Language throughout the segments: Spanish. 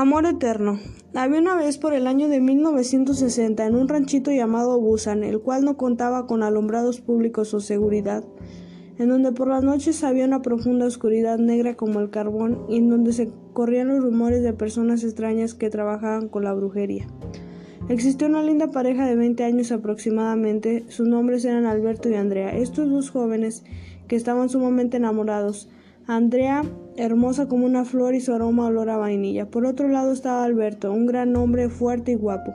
Amor eterno. Había una vez por el año de 1960 en un ranchito llamado Busan, el cual no contaba con alumbrados públicos o seguridad, en donde por las noches había una profunda oscuridad negra como el carbón y en donde se corrían los rumores de personas extrañas que trabajaban con la brujería. Existió una linda pareja de 20 años aproximadamente, sus nombres eran Alberto y Andrea, estos dos jóvenes que estaban sumamente enamorados. Andrea, hermosa como una flor y su aroma olor a vainilla. Por otro lado estaba Alberto, un gran hombre fuerte y guapo.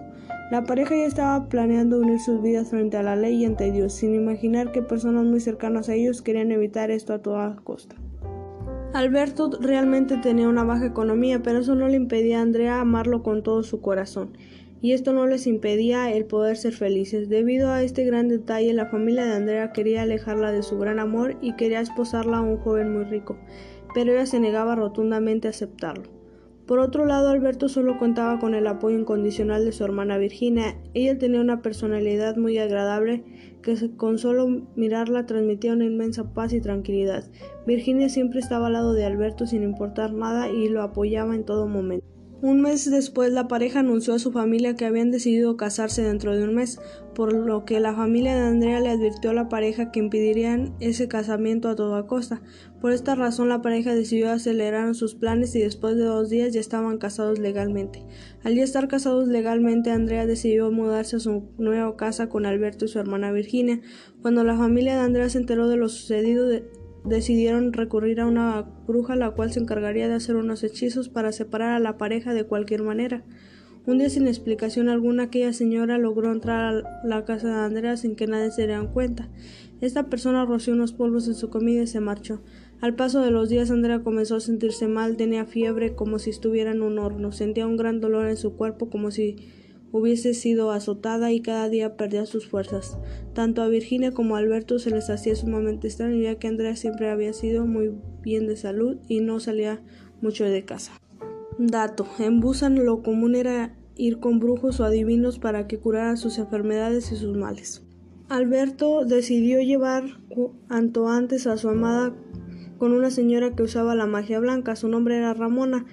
La pareja ya estaba planeando unir sus vidas frente a la ley y ante Dios, sin imaginar que personas muy cercanas a ellos querían evitar esto a toda costa. Alberto realmente tenía una baja economía, pero eso no le impedía a Andrea amarlo con todo su corazón y esto no les impedía el poder ser felices. Debido a este gran detalle, la familia de Andrea quería alejarla de su gran amor y quería esposarla a un joven muy rico, pero ella se negaba rotundamente a aceptarlo. Por otro lado, Alberto solo contaba con el apoyo incondicional de su hermana Virginia. Ella tenía una personalidad muy agradable que con solo mirarla transmitía una inmensa paz y tranquilidad. Virginia siempre estaba al lado de Alberto sin importar nada y lo apoyaba en todo momento. Un mes después la pareja anunció a su familia que habían decidido casarse dentro de un mes, por lo que la familia de Andrea le advirtió a la pareja que impedirían ese casamiento a toda costa. Por esta razón la pareja decidió acelerar sus planes y después de dos días ya estaban casados legalmente. Al ya estar casados legalmente Andrea decidió mudarse a su nueva casa con Alberto y su hermana Virginia. Cuando la familia de Andrea se enteró de lo sucedido decidieron recurrir a una bruja la cual se encargaría de hacer unos hechizos para separar a la pareja de cualquier manera. Un día sin explicación alguna aquella señora logró entrar a la casa de Andrea sin que nadie se diera cuenta. Esta persona roció unos polvos en su comida y se marchó. Al paso de los días Andrea comenzó a sentirse mal, tenía fiebre como si estuviera en un horno, sentía un gran dolor en su cuerpo como si hubiese sido azotada y cada día perdía sus fuerzas. Tanto a Virginia como a Alberto se les hacía sumamente extraño ya que Andrea siempre había sido muy bien de salud y no salía mucho de casa. Dato. En Busan lo común era ir con brujos o adivinos para que curaran sus enfermedades y sus males. Alberto decidió llevar cuanto antes a su amada con una señora que usaba la magia blanca. Su nombre era Ramona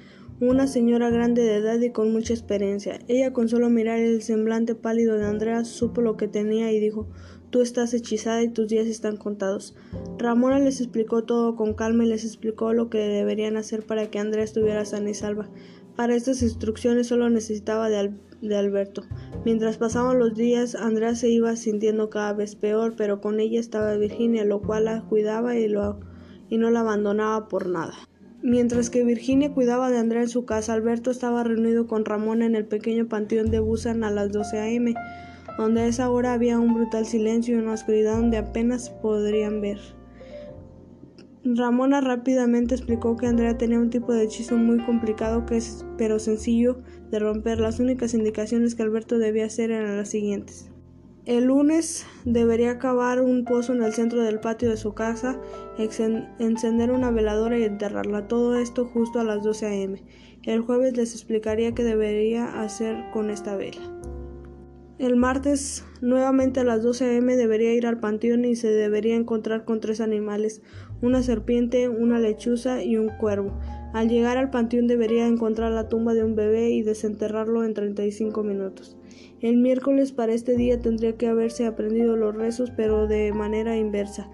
una señora grande de edad y con mucha experiencia. Ella con solo mirar el semblante pálido de Andrea supo lo que tenía y dijo Tú estás hechizada y tus días están contados. Ramona les explicó todo con calma y les explicó lo que deberían hacer para que Andrea estuviera sana y salva. Para estas instrucciones solo necesitaba de, Alberto. Mientras pasaban los días, Andrea se iba sintiendo cada vez peor, pero con ella estaba Virginia, lo cual la cuidaba y no la abandonaba por nada. Mientras que Virginia cuidaba de Andrea en su casa, Alberto estaba reunido con Ramona en el pequeño panteón de Busan a las 12 a.m., donde a esa hora había un brutal silencio y una oscuridad donde apenas podrían ver. Ramona rápidamente explicó que Andrea tenía un tipo de hechizo muy complicado pero sencillo de romper. Las únicas indicaciones que Alberto debía hacer eran las siguientes. El lunes debería cavar un pozo en el centro del patio de su casa, encender una veladora y enterrarla. Todo esto justo a las 12 a.m. El jueves les explicaría qué debería hacer con esta vela. El martes, nuevamente a las 12 a.m., debería ir al panteón y se debería encontrar con tres animales, una serpiente, una lechuza y un cuervo. Al llegar al panteón debería encontrar la tumba de un bebé y desenterrarlo en 35 minutos. El miércoles para este día tendría que haberse aprendido los rezos, pero de manera inversa.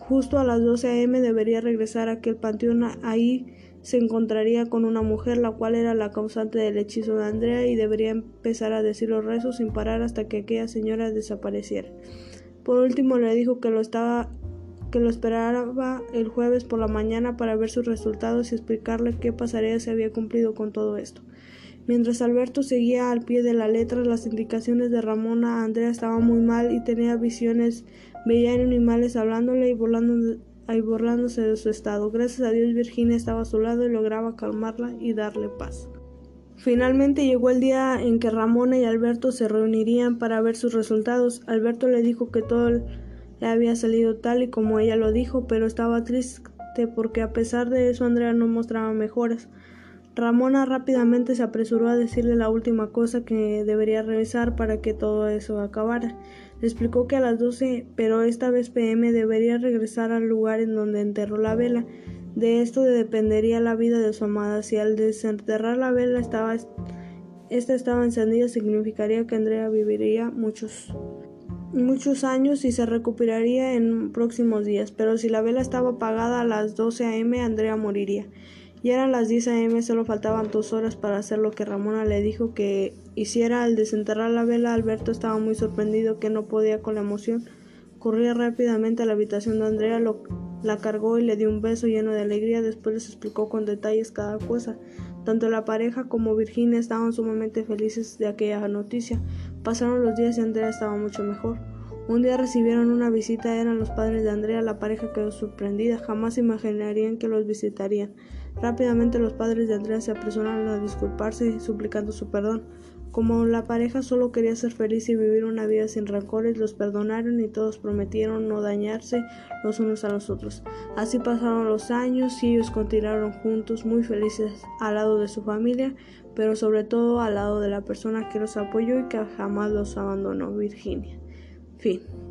Justo a las 12 a.m. debería regresar a aquel panteón. Ahí se encontraría con una mujer, la cual era la causante del hechizo de Andrea, y debería empezar a decir los rezos sin parar hasta que aquella señora desapareciera. Por último le dijo que lo estaba que lo esperaba el jueves por la mañana para ver sus resultados y explicarle qué pasaría si había cumplido con todo esto. Mientras Alberto seguía al pie de la letra las indicaciones de Ramona, Andrea estaba muy mal y tenía visiones, veía animales hablándole y, y burlándose de su estado. Gracias a Dios Virginia estaba a su lado y lograba calmarla y darle paz. Finalmente llegó el día en que Ramona y Alberto se reunirían para ver sus resultados. Alberto le dijo que todo le había salido tal y como ella lo dijo, pero estaba triste porque a pesar de eso Andrea no mostraba mejoras. Ramona rápidamente se apresuró a decirle la última cosa que debería revisar para que todo eso acabara. Le explicó que a las 12, pero esta vez PM debería regresar al lugar en donde enterró la vela. De esto dependería la vida de su amada. Si al desenterrar la vela estaba, esta estaba encendida, significaría que Andrea viviría muchos muchos años y se recuperaría en próximos días, pero si la vela estaba apagada a las 12 a.m., Andrea moriría. Y eran las 10 a.m., solo faltaban dos horas para hacer lo que Ramona le dijo que hiciera al desenterrar la vela. Alberto estaba muy sorprendido que no podía con la emoción. Corría rápidamente a la habitación de Andrea, lo, la cargó y le dio un beso lleno de alegría. Después les explicó con detalles cada cosa. Tanto la pareja como Virginia estaban sumamente felices de aquella noticia. Pasaron los días y Andrea estaba mucho mejor. Un día recibieron una visita, eran los padres de Andrea, la pareja quedó sorprendida, jamás imaginarían que los visitarían. Rápidamente los padres de Andrea se apresuraron a disculparse suplicando su perdón. Como la pareja solo quería ser feliz y vivir una vida sin rencores, los perdonaron y todos prometieron no dañarse los unos a los otros. Así pasaron los años y ellos continuaron juntos, muy felices al lado de su familia, pero sobre todo al lado de la persona que los apoyó y que jamás los abandonó, Virginia. faith